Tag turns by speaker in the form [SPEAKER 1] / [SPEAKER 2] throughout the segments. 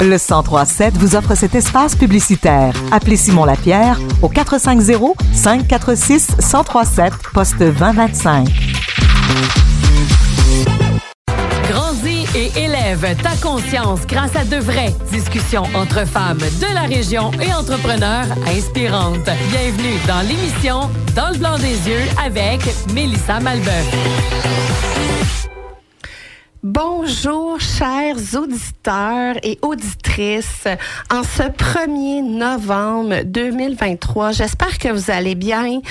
[SPEAKER 1] Le 1037 vous offre cet espace publicitaire. Appelez Simon Lapierre au 450 546 1037 poste 2025.
[SPEAKER 2] Grandis et élève ta conscience grâce à de vraies discussions entre femmes de la région et entrepreneurs inspirantes. Bienvenue dans l'émission Dans le blanc des yeux avec Mélissa Malbeuf.
[SPEAKER 3] Bonjour, chers auditeurs et auditrices. En ce 1er novembre 2023, j'espère que vous allez bien.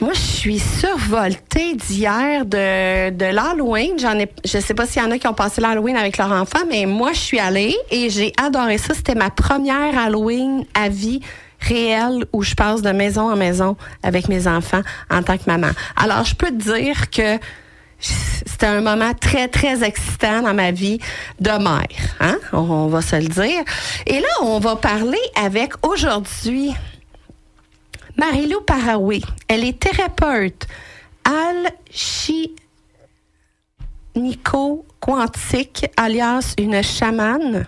[SPEAKER 3] Moi, je suis survoltée d'hier de, l'Halloween. J'en ai, je sais pas s'il y en a qui ont passé l'Halloween avec leur enfant, mais moi, je suis allée et j'ai adoré ça. C'était ma première Halloween à vie réelle où je passe de maison en maison avec mes enfants en tant que maman. Alors, je peux te dire que c'était un moment très, très excitant dans ma vie de mère. Hein? On, va se le dire. Et là, on va parler avec aujourd'hui Marilou Paraoué. Elle est thérapeute Nico quantique alias une chamane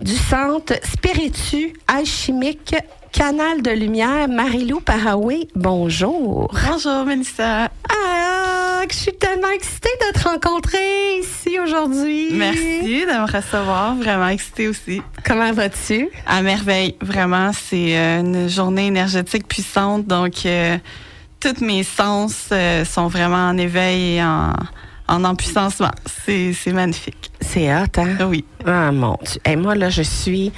[SPEAKER 3] du centre Spiritu alchimique Canal de Lumière, Marilou Paraoué, bonjour.
[SPEAKER 4] Bonjour, Melissa.
[SPEAKER 3] Ah, je suis tellement excitée de te rencontrer ici aujourd'hui.
[SPEAKER 4] Merci de me recevoir, vraiment excitée aussi.
[SPEAKER 3] Comment vas-tu?
[SPEAKER 4] À merveille, vraiment, c'est euh, une journée énergétique puissante, donc euh, tous mes sens euh, sont vraiment en éveil et en, en empuissancement. C'est magnifique.
[SPEAKER 3] C'est hot, hein?
[SPEAKER 4] Oui.
[SPEAKER 3] Ah, mon Dieu. Et moi, là, je suis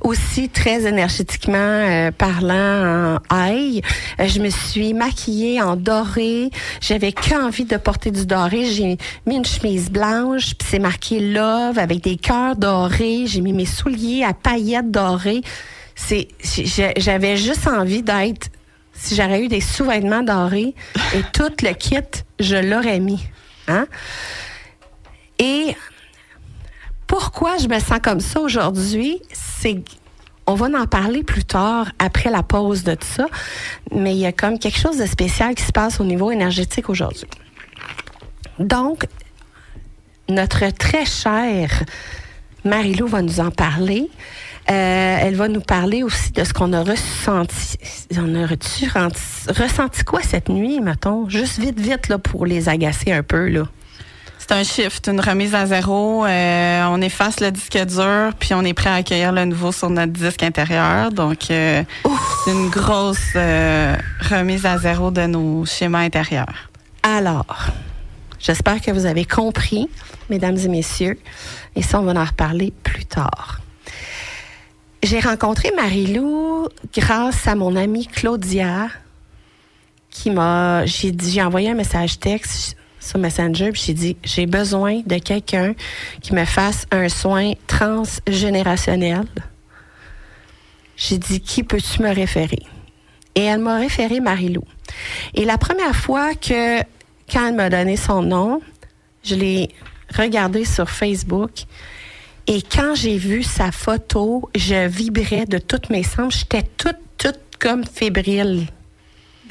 [SPEAKER 3] aussi très énergétiquement euh, parlant en ail. Euh, je me suis maquillée en doré. J'avais qu'envie de porter du doré. J'ai mis une chemise blanche, puis c'est marqué Love avec des cœurs dorés. J'ai mis mes souliers à paillettes dorées. C'est, j'avais juste envie d'être, si j'aurais eu des sous-vêtements dorés et tout le kit, je l'aurais mis. Hein? Et pourquoi je me sens comme ça aujourd'hui, c'est on va en parler plus tard après la pause de tout ça, mais il y a comme quelque chose de spécial qui se passe au niveau énergétique aujourd'hui. Donc, notre très chère Marilou va nous en parler. Euh, elle va nous parler aussi de ce qu'on a ressenti. On a ressenti quoi cette nuit, mettons? Juste vite, vite, là, pour les agacer un peu, là.
[SPEAKER 4] C'est un shift, une remise à zéro. Euh, on efface le disque dur, puis on est prêt à accueillir le nouveau sur notre disque intérieur. Donc, euh, c'est une grosse euh, remise à zéro de nos schémas intérieurs.
[SPEAKER 3] Alors, j'espère que vous avez compris, mesdames et messieurs, et ça, on va en reparler plus tard. J'ai rencontré Marie-Lou grâce à mon amie Claudia, qui m'a, j'ai dit, j'ai envoyé un message texte sur Messenger, puis j'ai dit j'ai besoin de quelqu'un qui me fasse un soin transgénérationnel. J'ai dit qui peux-tu me référer? Et elle m'a référé Marilou. Et la première fois que quand elle m'a donné son nom, je l'ai regardé sur Facebook et quand j'ai vu sa photo, je vibrais de toutes mes sens, j'étais toute toute comme fébrile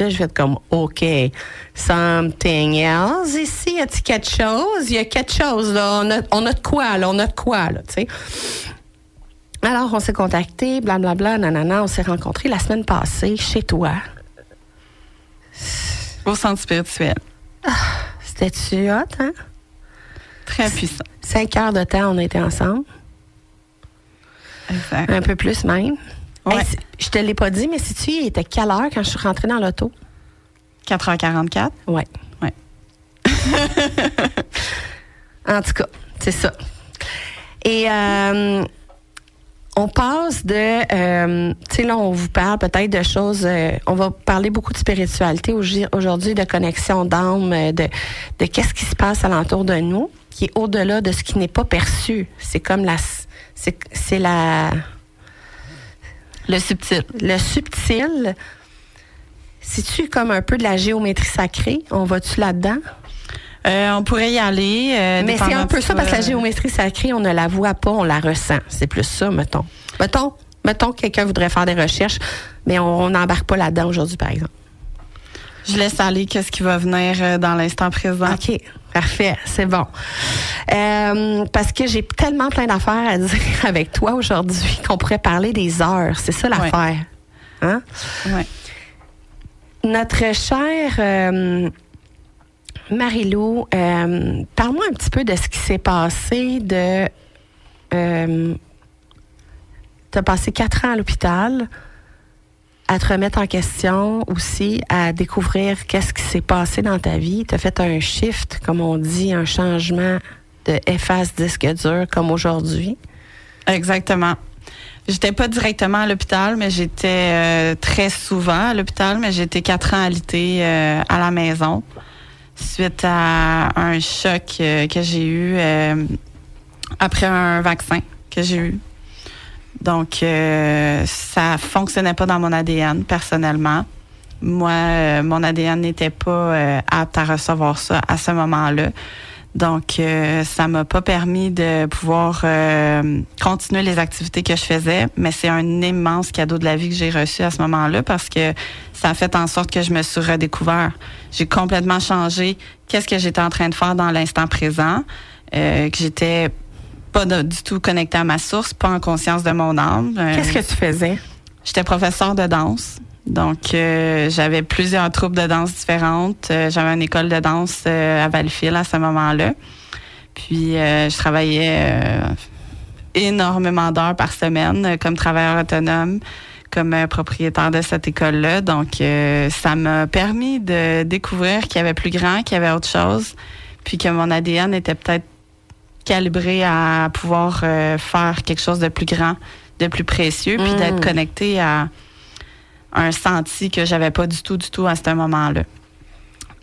[SPEAKER 3] je vais être comme, OK, something else ici. Y a-t-il quelque chose? Il y a quelque chose, là. On a, de quoi, là. On a de quoi, là, tu sais. Alors, on s'est contacté, blablabla, nanana. On s'est rencontrés la semaine passée chez toi.
[SPEAKER 4] Au centre spirituel.
[SPEAKER 3] Ah, C'était-tu hot, hein?
[SPEAKER 4] Très puissant.
[SPEAKER 3] Cinq heures de temps, on a été ensemble.
[SPEAKER 4] Exact.
[SPEAKER 3] Un peu plus même. Ouais. je te l'ai pas dit, mais si tu il était quelle heure quand je suis rentrée dans l'auto?
[SPEAKER 4] 4h44?
[SPEAKER 3] Oui.
[SPEAKER 4] Ouais.
[SPEAKER 3] en tout cas, c'est ça. Et euh, on passe de, euh, tu sais, là, on vous parle peut-être de choses, euh, on va parler beaucoup de spiritualité aujourd'hui, de connexion d'âme, de, de qu'est-ce qui se passe alentour de nous, qui est au-delà de ce qui n'est pas perçu. C'est comme la, c'est la,
[SPEAKER 4] le subtil.
[SPEAKER 3] Le subtil, c'est-tu comme un peu de la géométrie sacrée? On va-tu là-dedans?
[SPEAKER 4] Euh, on pourrait y aller.
[SPEAKER 3] Euh, Mais c'est un peu ça, parce que la géométrie sacrée, on ne la voit pas, on la ressent. C'est plus ça, mettons. Mettons, mettons que quelqu'un voudrait faire des recherches, mais on n'embarque pas là-dedans aujourd'hui, par exemple.
[SPEAKER 4] Je laisse aller qu'est-ce qui va venir euh, dans l'instant présent.
[SPEAKER 3] OK. Parfait, c'est bon. Euh, parce que j'ai tellement plein d'affaires à dire avec toi aujourd'hui qu'on pourrait parler des heures. C'est ça l'affaire. Hein?
[SPEAKER 4] Ouais.
[SPEAKER 3] Notre chère euh, Marie-Lou, euh, parle-moi un petit peu de ce qui s'est passé de. Euh, tu as passé quatre ans à l'hôpital à te remettre en question aussi, à découvrir qu'est-ce qui s'est passé dans ta vie. Tu as fait un shift, comme on dit, un changement de efface disque dur comme aujourd'hui.
[SPEAKER 4] Exactement. J'étais pas directement à l'hôpital, mais j'étais euh, très souvent à l'hôpital, mais j'étais quatre ans alitée euh, à la maison suite à un choc euh, que j'ai eu euh, après un vaccin que j'ai eu. Donc, euh, ça fonctionnait pas dans mon ADN personnellement. Moi, euh, mon ADN n'était pas euh, apte à recevoir ça à ce moment-là. Donc, euh, ça m'a pas permis de pouvoir euh, continuer les activités que je faisais, mais c'est un immense cadeau de la vie que j'ai reçu à ce moment-là parce que ça a fait en sorte que je me suis redécouvert. J'ai complètement changé qu'est-ce que j'étais en train de faire dans l'instant présent, euh, que j'étais pas de- du tout connectée à ma source, pas en conscience de mon âme. Euh,
[SPEAKER 3] Qu'est-ce que tu faisais?
[SPEAKER 4] J'étais professeur de danse. Donc, euh, j'avais plusieurs troupes de danse différentes. Euh, j'avais une école de danse euh, à Valleyfield à ce moment-là. Puis, euh, je travaillais euh, énormément d'heures par semaine euh, comme travailleur autonome, comme propriétaire de cette école-là. Donc, euh, ça m'a permis de découvrir qu'il y avait plus grand, qu'il y avait autre chose, puis que mon ADN était peut-être calibré à pouvoir euh, faire quelque chose de plus grand, de plus précieux, puis
[SPEAKER 3] Mm.
[SPEAKER 4] d'être connecté à un senti que j'avais pas du tout, du tout à ce moment-là.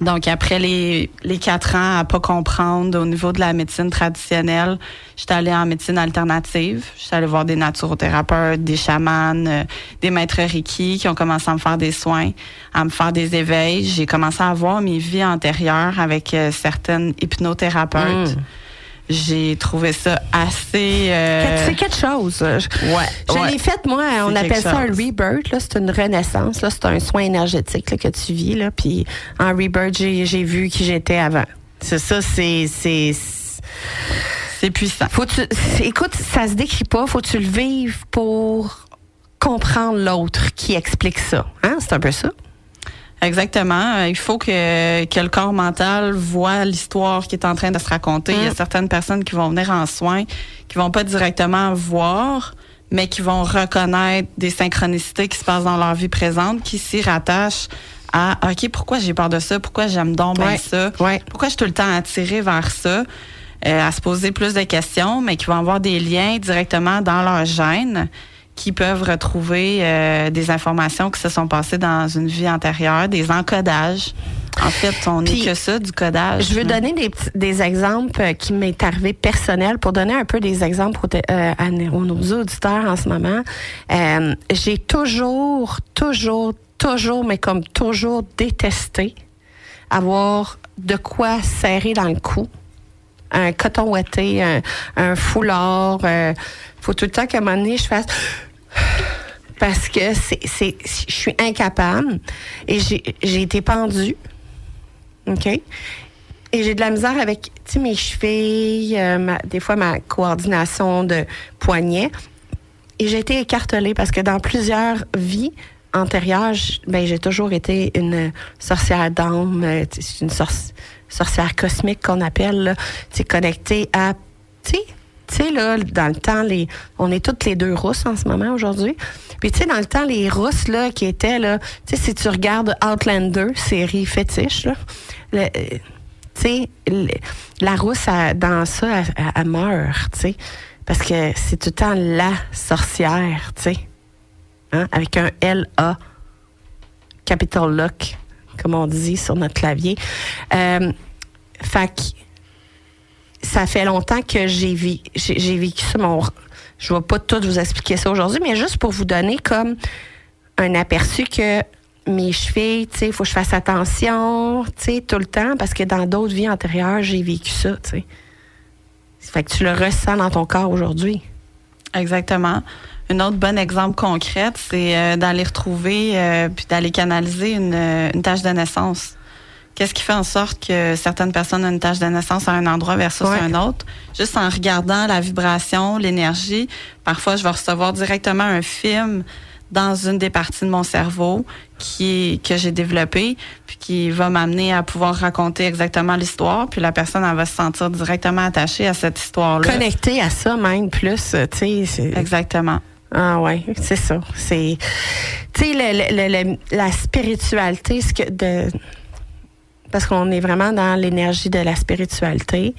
[SPEAKER 4] Donc, après les, les quatre ans à pas comprendre au niveau de la médecine traditionnelle, j'étais allée en médecine alternative. J'étais allée voir des naturothérapeutes, des chamans, euh, des maîtres Reiki qui ont commencé à me faire des soins, à me faire des éveils. J'ai commencé à voir mes vies antérieures avec euh, certaines hypnothérapeutes.
[SPEAKER 3] Mm.
[SPEAKER 4] J'ai trouvé ça assez... euh,
[SPEAKER 3] C'est quelque chose.
[SPEAKER 4] Ouais,
[SPEAKER 3] je
[SPEAKER 4] ouais.
[SPEAKER 3] l'ai fait, moi, on appelle ça un rebirth. Là, c'est une renaissance. C'est un soin énergétique là, que tu vis. Là, puis en rebirth, j'ai, vu qui j'étais avant. C'est ça, c'est... c'est
[SPEAKER 4] puissant.
[SPEAKER 3] faut tu, écoute, ça se décrit pas. Faut que tu le vives pour comprendre l'autre qui explique ça. Hein? C'est un peu ça.
[SPEAKER 4] Exactement. Euh, Il faut que, que le corps mental voit l'histoire qui est en train de se raconter. Il y a
[SPEAKER 3] Mm.
[SPEAKER 4] certaines personnes qui vont venir en soins, qui vont pas directement voir, mais qui vont reconnaître des synchronicités qui se passent dans leur vie présente, qui s'y rattachent à OK, pourquoi j'ai peur de ça? Pourquoi j'aime donc bien
[SPEAKER 3] Ouais.
[SPEAKER 4] ça?
[SPEAKER 3] Ouais.
[SPEAKER 4] Pourquoi je suis tout le temps attirée vers ça? Euh, à se poser plus de questions, mais qui vont avoir des liens directement dans leur gène qui peuvent retrouver euh, des informations qui se sont passées dans une vie antérieure, des encodages. En fait, on n'est que ça, du codage.
[SPEAKER 3] Je veux
[SPEAKER 4] là.
[SPEAKER 3] donner des, des exemples euh, qui m'est arrivé personnel pour donner un peu des exemples aux, euh, à nos nos auditeurs en ce moment. Euh, J'ai toujours, toujours, toujours, mais comme toujours détesté avoir de quoi serrer dans le cou. Un coton ouaté, un, un foulard. euh, faut tout le temps qu'à un moment donné, je fasse parce que c'est, c'est, je suis incapable et j'ai, j'ai été pendue. OK? Et j'ai de la misère avec, mes chevilles, euh, des fois ma coordination de poignets. Et j'ai été écartelée parce que dans plusieurs vies antérieures, ben, j'ai toujours été une sorcière d'âme, euh, une sorci- sorcière cosmique qu'on appelle, connectée à, tu sais, là, dans le temps, les, on est toutes les deux rousses en ce moment aujourd'hui. Puis, tu sais, dans le temps, les rousses, là, qui étaient, là, tu sais, si tu regardes Outlander, série fétiche, là, euh, tu sais, la rousse, dans ça, elle, meurt, tu sais. Parce que c'est tout le temps la sorcière, tu sais. Hein, avec un L-A, capital lock, comme on dit sur notre clavier. Euh, fait ça fait longtemps que j'ai vécu ça. Mon, je vais pas tout vous expliquer ça aujourd'hui, mais juste pour vous donner comme un aperçu que mes chevilles, tu sais, il faut que je fasse attention, tu sais, tout le temps, parce que dans d'autres vies antérieures, j'ai vécu ça, tu sais. Fait que tu le ressens dans ton corps aujourd'hui.
[SPEAKER 4] Exactement. Un autre bon exemple concret, c'est euh, d'aller retrouver euh, puis d'aller canaliser une, euh, une tâche de naissance Qu'est-ce qui fait en sorte que certaines personnes ont une tâche de naissance à un endroit versus
[SPEAKER 3] Ouais.
[SPEAKER 4] un autre? Juste en regardant la vibration, l'énergie, parfois je vais recevoir directement un film dans une des parties de mon cerveau qui est, que j'ai développé, puis qui va m'amener à pouvoir raconter exactement l'histoire, puis la personne elle va se sentir directement attachée à cette histoire-là.
[SPEAKER 3] Connecté à ça même plus, tu sais.
[SPEAKER 4] Exactement.
[SPEAKER 3] Ah ouais, c'est ça. C'est, tu sais, la spiritualité, ce que de, parce qu'on est vraiment dans l'énergie de la spiritualité.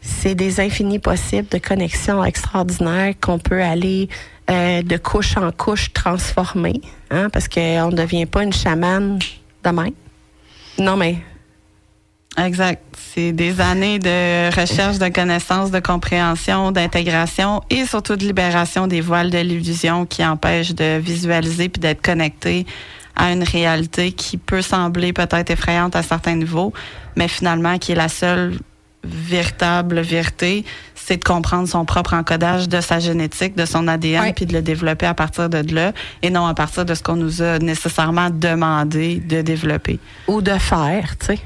[SPEAKER 3] C'est des infinis possibles de connexions extraordinaires qu'on peut aller euh, de couche en couche transformer, hein, parce qu'on ne devient pas une chamane demain. Non, mais
[SPEAKER 4] Exact. C'est des années de recherche, de connaissances, de compréhension, d'intégration et surtout de libération des voiles de l'illusion qui empêchent de visualiser puis d'être connecté à une réalité qui peut sembler peut-être effrayante à certains niveaux, mais finalement qui est la seule véritable vérité, c'est de comprendre son propre encodage de sa génétique, de son ADN,
[SPEAKER 3] Ouais.
[SPEAKER 4] puis de le développer à partir de là et non à partir de ce qu'on nous a nécessairement demandé de développer.
[SPEAKER 3] ou de faire, tu sais.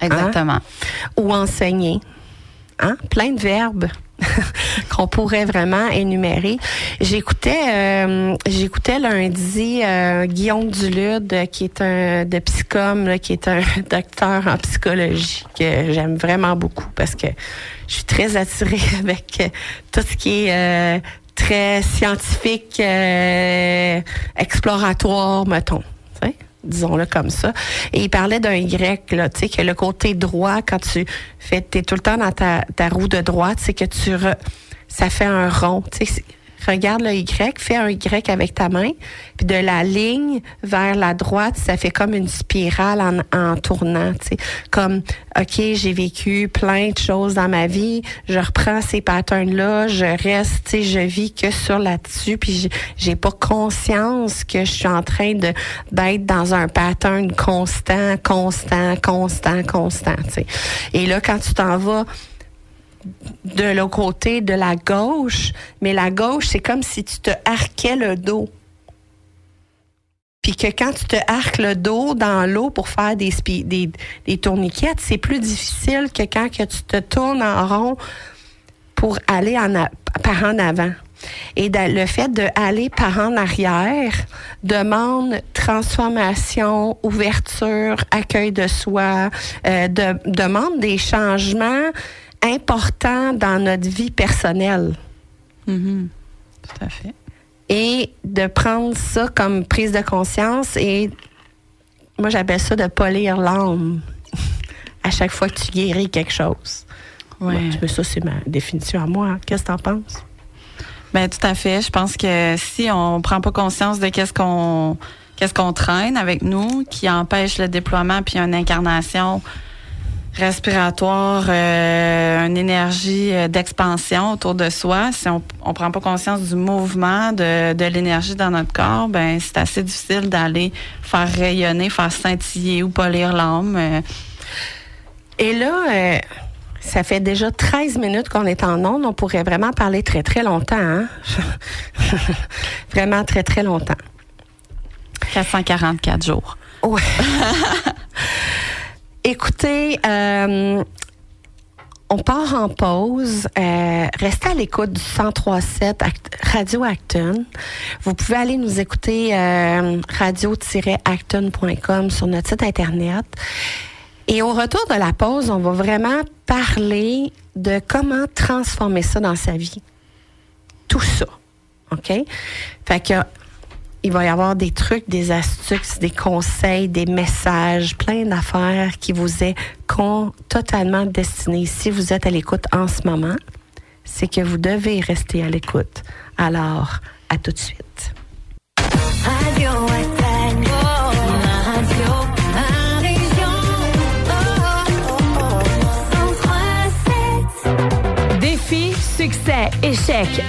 [SPEAKER 4] Exactement.
[SPEAKER 3] ou enseigner. Hein? Plein de verbes qu'on pourrait vraiment énumérer. J'écoutais euh, j'écoutais lundi euh, Guillaume Dulude, qui est un de Psychom, là, qui est un docteur en psychologie que j'aime vraiment beaucoup parce que je suis très attirée avec euh, tout ce qui est euh, très scientifique, euh, exploratoire, mettons. Disons-le comme ça. Et il parlait d'un Y, là, tu sais, que le côté droit, quand tu fais, t'es tout le temps dans ta, ta roue de droite, c'est que tu, re- ça fait un rond, tu sais. Regarde le Y, fais un Y avec ta main, puis de la ligne vers la droite, ça fait comme une spirale en, en tournant, tu sais. Comme, OK, j'ai vécu plein de choses dans ma vie, je reprends ces patterns-là, je reste, tu sais, je vis que sur là-dessus, puis j'ai pas conscience que je suis en train de d'être dans un pattern constant, constant, constant, constant, tu sais. Et là, quand tu t'en vas de l'autre côté, de la gauche, mais la gauche, c'est comme si tu te arquais le dos. Puis que quand tu te arques le dos dans l'eau pour faire des, des, des tourniquettes, c'est plus difficile que quand que tu te tournes en rond pour aller en par en avant. Et le fait d'aller par en arrière demande transformation, ouverture, accueil de soi, euh, de- demande des changements importants dans notre vie personnelle.
[SPEAKER 4] Mhm. Tout à fait.
[SPEAKER 3] Et de prendre ça comme prise de conscience et moi j'appelle ça de polir l'âme à chaque fois que tu guéris quelque chose.
[SPEAKER 4] Ouais.
[SPEAKER 3] Ça, c'est ma définition à moi. Qu'est-ce que t'en penses?
[SPEAKER 4] Ben tout à fait. Je pense que si on prend pas conscience de qu'est-ce qu'on qu'est-ce qu'on traîne avec nous, qui empêche le déploiement puis une incarnation respiratoire, euh, une énergie euh, d'expansion autour de soi, si on on prend pas conscience du mouvement de, de l'énergie dans notre corps, ben c'est assez difficile d'aller faire rayonner, faire scintiller ou polir l'âme. euh.
[SPEAKER 3] Et là, euh, ça fait déjà 13 minutes qu'on est en onde. On pourrait vraiment parler très, très longtemps. Hein? vraiment très, très longtemps.
[SPEAKER 4] 444 jours.
[SPEAKER 3] Ouais. Écoutez, euh, on part en pause. Euh, restez à l'écoute du 1037 Act- Radio Acton. Vous pouvez aller nous écouter euh, radio-acton.com sur notre site Internet. Et au retour de la pause, on va vraiment parler de comment transformer ça dans sa vie. Tout ça. OK? Fait que il va y avoir des trucs, des astuces, des conseils, des messages, plein d'affaires qui vous est totalement destiné. Si vous êtes à l'écoute en ce moment, c'est que vous devez rester à l'écoute. Alors, à tout de suite.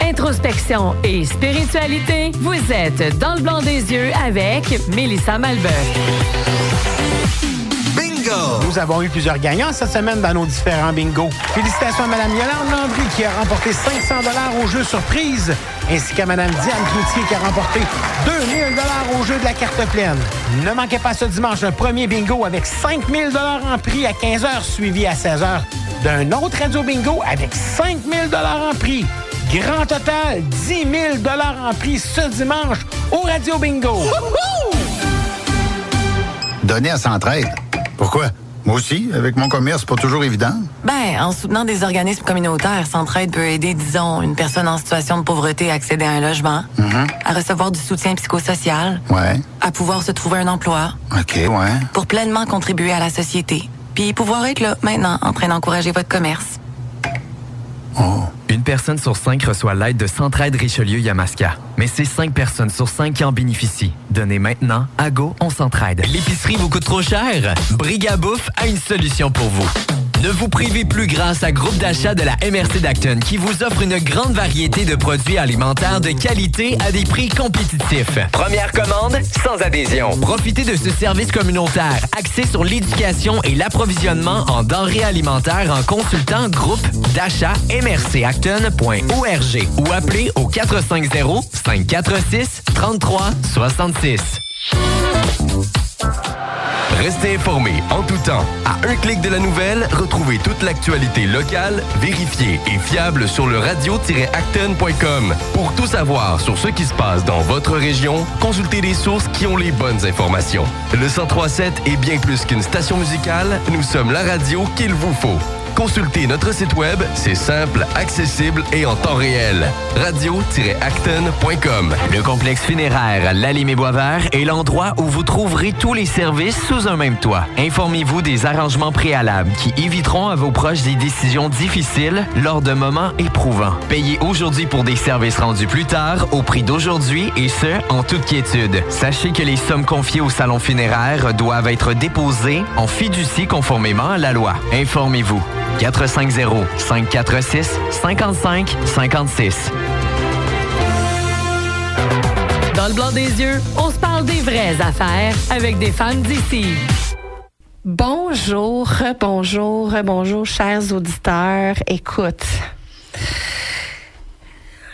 [SPEAKER 2] Introspection et spiritualité, vous êtes dans le blanc des yeux avec Mélissa Malbeuf.
[SPEAKER 5] Bingo! bingo!
[SPEAKER 6] Nous avons eu plusieurs gagnants cette semaine dans nos différents bingos. Félicitations à Mme Yolande Landry qui a remporté 500 au jeu surprise, ainsi qu'à Mme Diane Cloutier qui a remporté 2000 au jeu de la carte pleine. Ne manquez pas ce dimanche un premier bingo avec 5000 en prix à 15h, suivi à 16h d'un autre radio bingo avec 5000 en prix. Grand total, 10 000 en prix ce dimanche au Radio Bingo.
[SPEAKER 7] Donner à Centraide. Pourquoi? Moi aussi, avec mon commerce, c'est pas toujours évident.
[SPEAKER 8] Ben, en soutenant des organismes communautaires, Centraide peut aider, disons, une personne en situation de pauvreté à accéder à un logement, à recevoir du soutien psychosocial,
[SPEAKER 7] Ouais.
[SPEAKER 8] à pouvoir se trouver un emploi,
[SPEAKER 7] OK, ouais.
[SPEAKER 8] pour pleinement contribuer à la société. Puis pouvoir être là, maintenant, en train d'encourager votre commerce.
[SPEAKER 9] Une personne sur cinq reçoit l'aide de Centraide Richelieu Yamaska. Mais c'est cinq personnes sur cinq qui en bénéficient. Donnez maintenant à Go, on s'entraide.
[SPEAKER 10] L'épicerie vous coûte trop cher? Brigabouffe a une solution pour vous. Ne vous privez plus grâce à groupe d'achat de la MRC d'Acton qui vous offre une grande variété de produits alimentaires de qualité à des prix compétitifs. Première commande sans adhésion. Profitez de ce service communautaire axé sur l'éducation et l'approvisionnement en denrées alimentaires en consultant groupe d'achat mrcacton.org ou appelez au 450 546 33 66.
[SPEAKER 11] Restez informé en tout temps. À un clic de la nouvelle, retrouvez toute l'actualité locale, vérifiée et fiable sur le radio-acton.com. Pour tout savoir sur ce qui se passe dans votre région, consultez les sources qui ont les bonnes informations. Le 1037 est bien plus qu'une station musicale, nous sommes la radio qu'il vous faut. Consultez notre site web, c'est simple, accessible et en temps réel. radio-acton.com.
[SPEAKER 10] Le complexe funéraire Lalimé-Boisvert est l'endroit où vous trouverez tous les services sous un même toit. Informez-vous des arrangements préalables qui éviteront à vos proches des décisions difficiles lors de moments éprouvants. Payez aujourd'hui pour des services rendus plus tard au prix d'aujourd'hui et ce, en toute quiétude. Sachez que les sommes confiées au salon funéraire doivent être déposées en fiducie conformément à la loi. Informez-vous. 450-546-55-56.
[SPEAKER 2] Dans le blanc des yeux, on se parle des vraies affaires avec des femmes d'ici.
[SPEAKER 3] Bonjour, bonjour, bonjour, chers auditeurs. Écoute,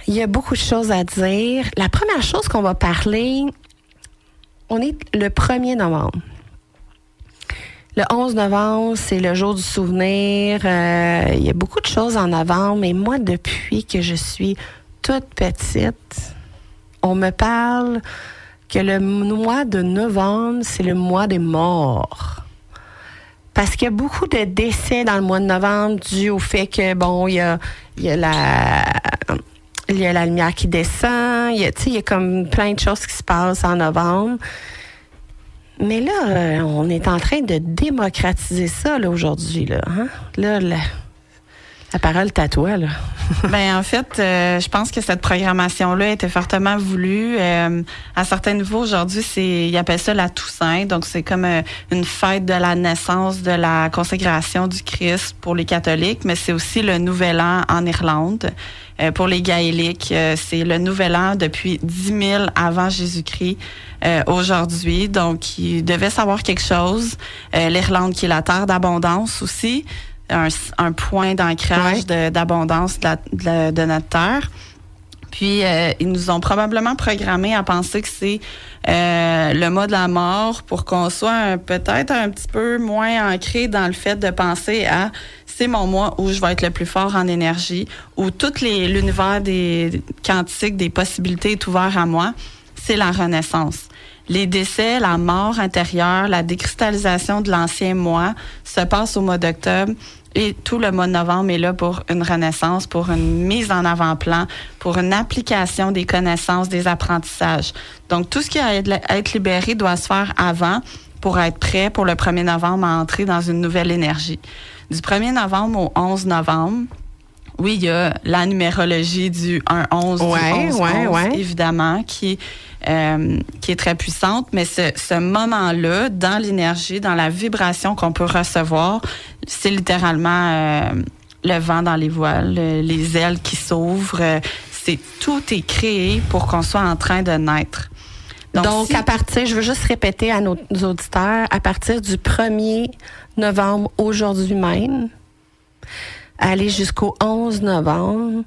[SPEAKER 3] il y a beaucoup de choses à dire. La première chose qu'on va parler, on est le 1er novembre. Le 11 novembre, c'est le jour du souvenir. Euh, il y a beaucoup de choses en novembre, mais moi, depuis que je suis toute petite, on me parle que le mois de novembre, c'est le mois des morts. Parce qu'il y a beaucoup de décès dans le mois de novembre dû au fait que, bon, il y a, y a la... Y a la lumière qui descend, il y a comme plein de choses qui se passent en novembre. Mais là, euh, on est en train de démocratiser ça là, aujourd'hui. Là, hein? là la, la parole est toi. Là.
[SPEAKER 4] ben en fait, euh, je pense que cette programmation-là était fortement voulue. Euh, à certains niveaux, aujourd'hui, c'est ils appellent ça la Toussaint. Donc, c'est comme euh, une fête de la naissance, de la consécration du Christ pour les catholiques, mais c'est aussi le Nouvel An en Irlande. Euh, pour les gaéliques, euh, c'est le Nouvel An depuis 10 000 avant Jésus-Christ. aujourd'hui. Donc, ils devaient savoir quelque chose. L'Irlande, qui est la terre d'abondance aussi, un, un point d'ancrage de- d'abondance de, de la- de notre terre. Puis, euh, ils nous ont probablement programmé à penser que c'est euh, le mois de la mort pour qu'on soit peut-être un petit peu moins ancré dans le fait de penser à c'est mon mois où je vais être le plus fort en énergie, où tout l'univers des quantiques, des possibilités est ouvert à moi. C'est la renaissance. Les décès, la mort intérieure, la décristallisation de l'ancien moi se passe au mois d'octobre et tout le mois de novembre est là pour une renaissance, pour une mise en avant-plan, pour une application des connaissances, des apprentissages. Donc, tout ce qui a à être, libéré doit se faire avant pour être prêt pour le 1er novembre à entrer dans une nouvelle énergie. Du 1er novembre au 11 novembre, oui, il y a la numérologie du 1-11,
[SPEAKER 3] Ouais,
[SPEAKER 4] du 11,
[SPEAKER 3] ouais, ouais.
[SPEAKER 4] évidemment, qui, euh, qui est très puissante, mais ce, ce moment-là, dans l'énergie, dans la vibration qu'on peut recevoir, c'est littéralement euh, le vent dans les voiles, le- les ailes qui s'ouvrent. euh, c'est tout est créé pour qu'on soit en train de naître.
[SPEAKER 3] Donc,
[SPEAKER 4] si-
[SPEAKER 3] à partir, je veux juste répéter à nos auditeurs, à partir du 1er novembre, aujourd'hui même, aller jusqu'au 11 novembre,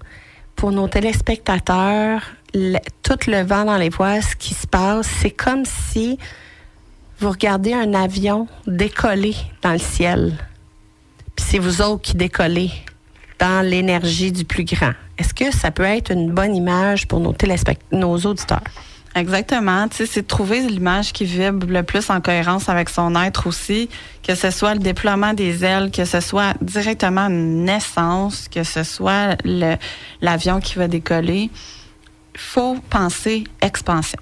[SPEAKER 3] pour nos téléspectateurs, tout le vent dans les voiles, ce qui se passe, c'est comme si vous regardez un avion décoller dans le ciel. Puis c'est vous autres qui décollez dans l'énergie du plus grand. Est-ce que ça peut être une bonne image pour nos, nos auditeurs?
[SPEAKER 4] Exactement. Tu sais, c'est de trouver l'image qui vibre le plus en cohérence avec son être aussi, que ce soit le déploiement des ailes, que ce soit directement une naissance, que ce soit l'avion qui va décoller. Il faut penser expansion.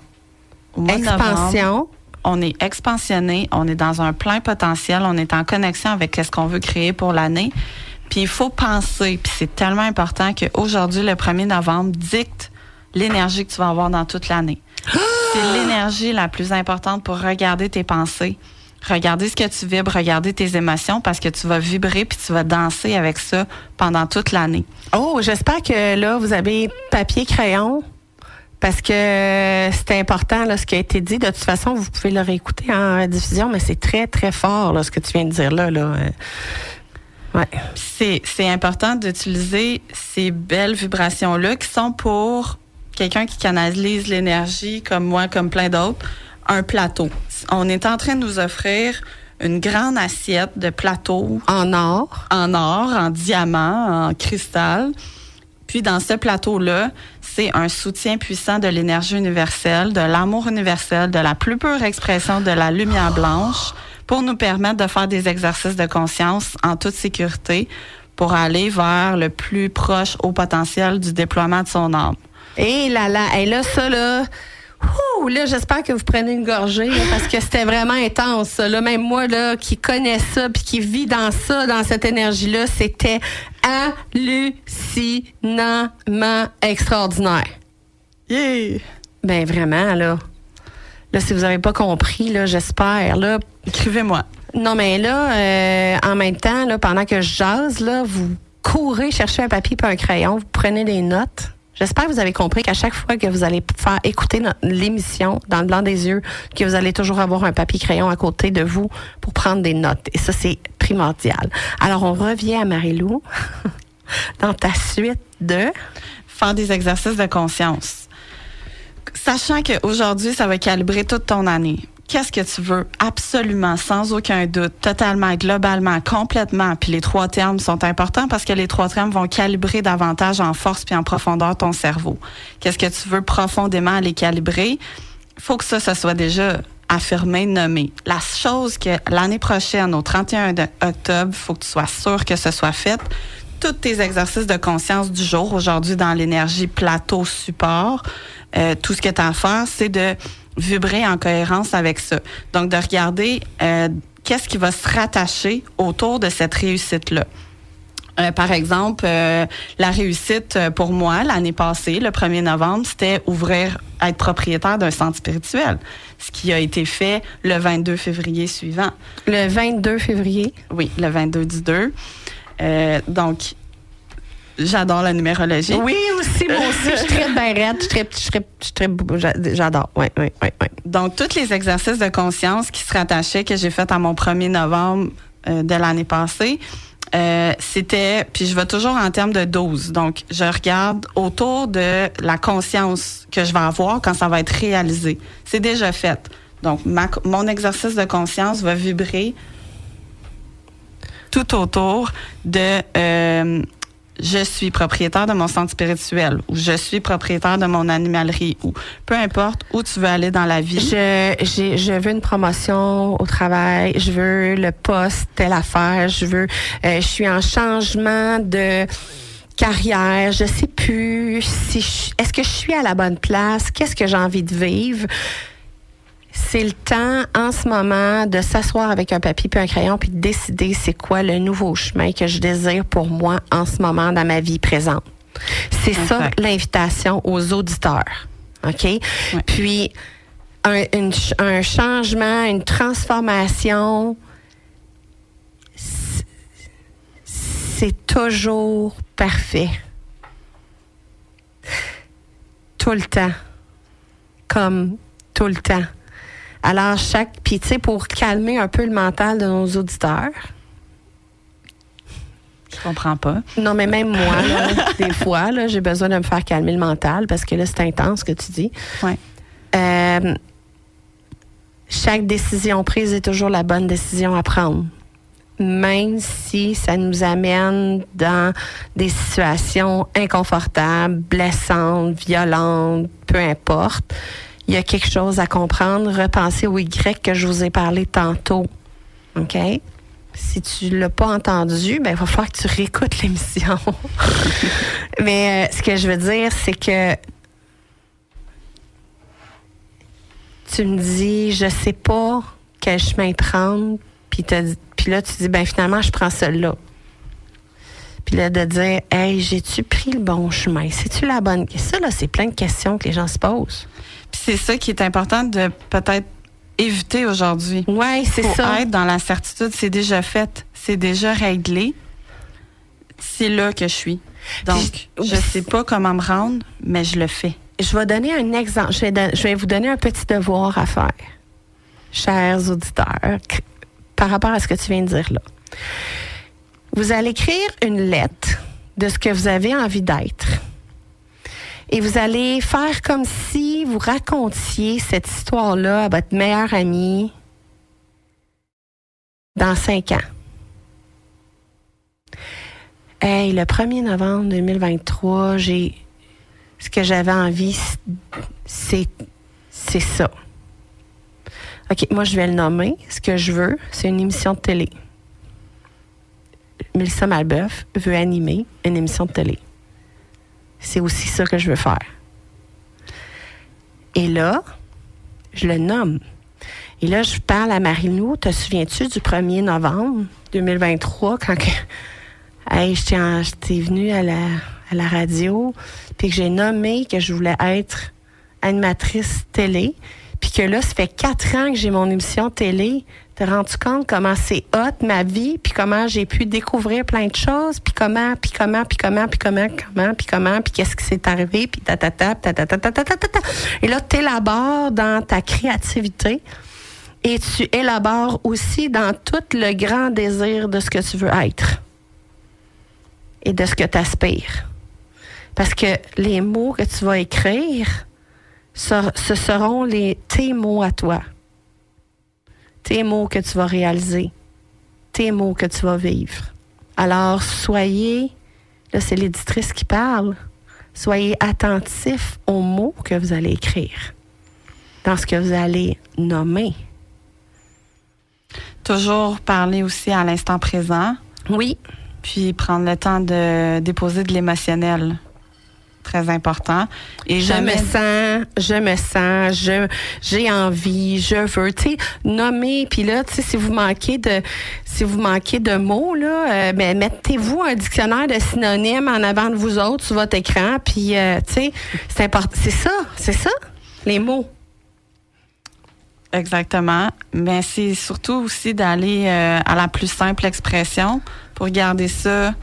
[SPEAKER 4] Au mois de
[SPEAKER 3] Expansion.
[SPEAKER 4] novembre, on est expansionné, on est dans un plein potentiel, on est en connexion avec ce qu'on veut créer pour l'année. Puis il faut penser, puis c'est tellement important qu'aujourd'hui, le 1er novembre, dicte l'énergie que tu vas avoir dans toute l'année. C'est l'énergie la plus importante pour regarder tes pensées, regarder ce que tu vibres, regarder tes émotions parce que tu vas vibrer puis tu vas danser avec ça pendant toute l'année.
[SPEAKER 3] Oh, j'espère que là, vous avez papier, crayon. Parce que c'est important là, ce qui a été dit. De toute façon, vous pouvez le réécouter en diffusion, mais c'est très, très fort là, ce que tu viens de dire là. là. Euh, Ouais.
[SPEAKER 4] C'est, c'est important d'utiliser ces belles vibrations-là qui sont pour quelqu'un qui canalise l'énergie comme moi, comme plein d'autres, un plateau. On est en train de nous offrir une grande assiette de plateaux.
[SPEAKER 3] En or.
[SPEAKER 4] En or, en diamant, en cristal. Puis dans ce plateau-là, c'est un soutien puissant de l'énergie universelle, de l'amour universel, de la plus pure expression de la lumière blanche pour nous permettre de faire des exercices de conscience en toute sécurité pour aller vers le plus proche au potentiel du déploiement de son âme.
[SPEAKER 3] Et là, là, et là, ça, là, ouh, là, j'espère que vous prenez une gorgée, là, parce que c'était vraiment intense, ça, là. Même moi, là, qui connais ça, puis qui vit dans ça, dans cette énergie-là, c'était hallucinamment extraordinaire.
[SPEAKER 4] Yeah!
[SPEAKER 3] Ben, vraiment, là. Là, si vous n'avez pas compris, là, j'espère, là.
[SPEAKER 4] Écrivez-moi.
[SPEAKER 3] Non, mais là, euh, en même temps, là, pendant que je jase, là, vous courez chercher un papier et un crayon, vous prenez des notes. J'espère que vous avez compris qu'à chaque fois que vous allez faire écouter l'émission dans le blanc des yeux, que vous allez toujours avoir un papier crayon à côté de vous pour prendre des notes. Et ça, c'est primordial. Alors, on revient à Marie-Lou dans ta suite de...
[SPEAKER 4] Faire des exercices de conscience. Sachant qu'aujourd'hui, ça va calibrer toute ton année. Qu'est-ce que tu veux? Absolument, sans aucun doute, totalement, globalement, complètement. Puis les trois termes sont importants parce que les trois termes vont calibrer davantage en force puis en profondeur ton cerveau. Qu'est-ce que tu veux profondément les calibrer? Faut que ça, ça soit déjà affirmé, nommé. La chose que l'année prochaine, au 31 de- octobre, faut que tu sois sûr que ce soit fait. Tous tes exercices de conscience du jour, aujourd'hui dans l'énergie plateau support, euh, tout ce que tu as à faire, c'est de vibrer en cohérence avec ça. Donc, de regarder euh, qu'est-ce qui va se rattacher autour de cette réussite-là. Euh, par exemple, euh, la réussite euh, pour moi l'année passée, le 1er novembre, c'était ouvrir, être propriétaire d'un centre spirituel, ce qui a été fait le 22 février suivant.
[SPEAKER 3] Le 22 février?
[SPEAKER 4] Oui, le 22 du 2. Euh, donc, j'adore la numérologie.
[SPEAKER 3] Oui, aussi, moi aussi, je traite bien raide, je traite, je j'adore. Oui, oui, oui, oui.
[SPEAKER 4] Donc, tous les exercices de conscience qui se rattachaient, que j'ai fait à mon 1er novembre euh, de l'année passée, euh, c'était, puis je vais toujours en termes de dose. Donc, je regarde autour de la conscience que je vais avoir quand ça va être réalisé. C'est déjà fait. Donc, ma- mon exercice de conscience va vibrer tout autour de euh, je suis propriétaire de mon centre spirituel ou je suis propriétaire de mon animalerie ou peu importe où tu veux aller dans la vie.
[SPEAKER 3] Je, j'ai- je veux une promotion au travail, je veux le poste, telle affaire, je veux, euh, je suis en changement de carrière, je sais plus si je- est-ce que je suis à la bonne place, qu'est-ce que j'ai envie de vivre? C'est le temps en ce moment de s'asseoir avec un papier puis un crayon puis de décider c'est quoi le nouveau chemin que je désire pour moi en ce moment dans ma vie présente. C'est ça l'invitation aux auditeurs. OK? Puis un, une ch- un changement, une transformation, c'est toujours parfait. Tout le temps. Comme tout le temps. Alors, chaque. Puis, tu sais, pour calmer un peu le mental de nos auditeurs.
[SPEAKER 4] Je comprends pas.
[SPEAKER 3] Non, mais même moi, là, des fois, là, j'ai besoin de me faire calmer le mental parce que là, c'est intense ce que tu dis.
[SPEAKER 4] Ouais.
[SPEAKER 3] Euh, chaque décision prise est toujours la bonne décision à prendre. Même si ça nous amène dans des situations inconfortables, blessantes, violentes, peu importe, il y a quelque chose à comprendre. Repensez au Y que je vous ai parlé tantôt. OK? Si tu l'as pas entendu, ben, il va falloir que tu réécoutes l'émission. Mais euh, ce que je veux dire, c'est que tu me dis, je sais pas quel chemin prendre, puis là, tu dis, ben finalement, je prends celui-là. Puis là, de dire, hey, j'ai-tu pris le bon chemin? C'est-tu la bonne? Ça, là, c'est plein de questions que les gens se posent.
[SPEAKER 4] C'est ça qui est important de peut-être éviter aujourd'hui.
[SPEAKER 3] Oui, c'est ça.
[SPEAKER 4] être dans la certitude, c'est déjà fait, c'est déjà réglé. C'est là que je suis. Donc,
[SPEAKER 3] Puis-
[SPEAKER 4] je sais pas comment me rendre, mais je le fais.
[SPEAKER 3] Je vais donner un exemple. Je vais, don- je vais vous donner un petit devoir à faire, chers auditeurs, par rapport à ce que tu viens de dire là. Vous allez écrire une lettre de ce que vous avez envie d'être. Et vous allez faire comme si vous racontiez cette histoire-là à votre meilleur ami dans cinq ans. Hey, le 1er novembre 2023, j'ai ce que j'avais envie, c'est c'est ça. OK, moi je vais le nommer. Ce que je veux, c'est une émission de télé. Mélissa Malbeuf veut animer une émission de télé. C'est aussi ça que je veux faire. Et là, je le nomme. Et là, je parle à Marie-Lou. Te souviens-tu du 1er novembre 2023 quand que, hey, j'étais en- j'étais venue à la, à la radio puis que j'ai nommé que je voulais être animatrice télé puis que là, ça fait quatre ans que j'ai mon émission télé. T'as rendu compte comment c'est hot ma vie, puis comment j'ai pu découvrir plein de choses, puis comment, puis comment, puis comment, puis comment, comment, puis comment, puis qu'est-ce qui s'est arrivé, puis ta ta ta ta ta ta ta ta ta ta ta. Et là, t'élabores dans ta créativité et tu élabores aussi dans tout le grand désir de ce que tu veux être et de ce que tu aspires. Parce que les mots que tu vas écrire, ce, ce seront les, tes mots à toi. Tes mots que tu vas réaliser. Tes mots que tu vas vivre. Alors, soyez, là c'est l'éditrice qui parle, soyez attentifs aux mots que vous allez écrire, dans ce que vous allez nommer.
[SPEAKER 4] Toujours parler aussi à l'instant présent.
[SPEAKER 3] Oui.
[SPEAKER 4] Puis prendre le temps de déposer de l'émotionnel. Très important. Et
[SPEAKER 3] je
[SPEAKER 4] jamais
[SPEAKER 3] me sens, je me sens, je j'ai envie, je veux, tu sais, nommer. Puis là, tu sais, si vous manquez de, si vous manquez de mots là, euh, ben, mettez-vous un dictionnaire de synonymes en avant de vous autres sur votre écran. Puis, euh, tu sais, c'est important, c'est ça, c'est ça, les mots.
[SPEAKER 4] Exactement. Mais c'est surtout aussi d'aller euh, à la plus simple expression pour garder ça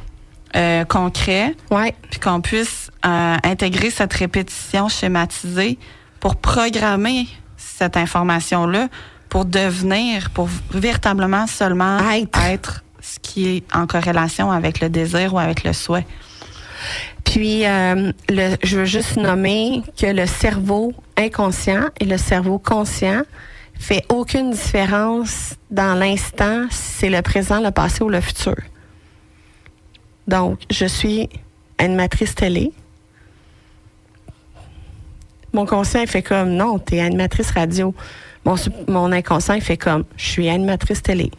[SPEAKER 4] euh, concret.
[SPEAKER 3] Ouais.
[SPEAKER 4] Puis qu'on puisse euh, intégrer cette répétition schématisée pour programmer cette information-là pour devenir, pour véritablement seulement être. ce qui est en corrélation avec le désir ou avec le souhait.
[SPEAKER 3] Puis, euh, le, je veux juste nommer que le cerveau inconscient et le cerveau conscient fait aucune différence dans l'instant si c'est le présent, le passé ou le futur. Donc, je suis animatrice télé. Mon conscient fait comme non, tu es animatrice radio. Mon, mon inconscient fait comme je suis animatrice télé.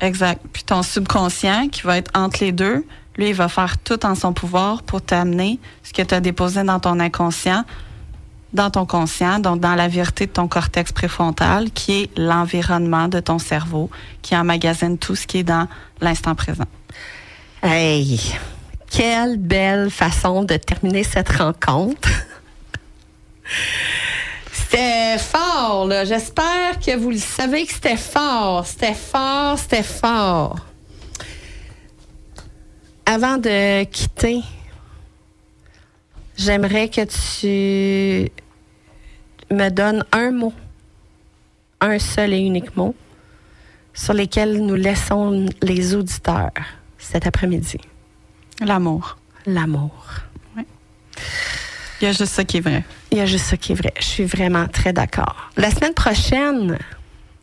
[SPEAKER 4] Exact. Puis ton subconscient, qui va être entre les deux, lui, il va faire tout en son pouvoir pour t'amener ce que tu as déposé dans ton inconscient, dans ton conscient, donc dans la vérité de ton cortex préfrontal, qui est l'environnement de ton cerveau, qui emmagasine tout ce qui est dans l'instant présent.
[SPEAKER 3] Hey, quelle belle façon de terminer cette rencontre. C'était fort, là. J'espère que vous le savez que c'était fort. C'était fort, c'était fort. Avant de quitter, j'aimerais que tu me donnes un mot un seul et unique mot sur lesquels nous laissons les auditeurs cet après-midi.
[SPEAKER 4] L'amour.
[SPEAKER 3] L'amour.
[SPEAKER 4] Il y a juste ça qui est vrai.
[SPEAKER 3] Il y a juste ça qui est vrai. Je suis vraiment très d'accord. La semaine prochaine,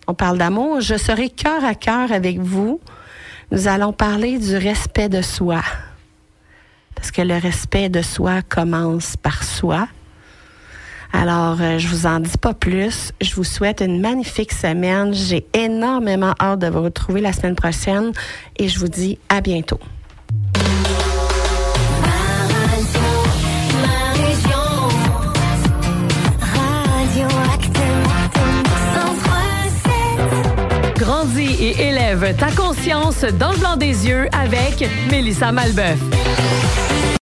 [SPEAKER 3] on parle d'amour. Je serai cœur à cœur avec vous. Nous allons parler du respect de soi. Parce que le respect de soi commence par soi. Alors, euh, je vous en dis pas plus. Je vous souhaite une magnifique semaine. J'ai énormément hâte de vous retrouver la semaine prochaine et je vous dis à bientôt.
[SPEAKER 12] Ma région. Radio Acton 103.7.
[SPEAKER 2] Grandis et élève ta conscience dans le blanc des yeux avec Mélissa Malbeuf.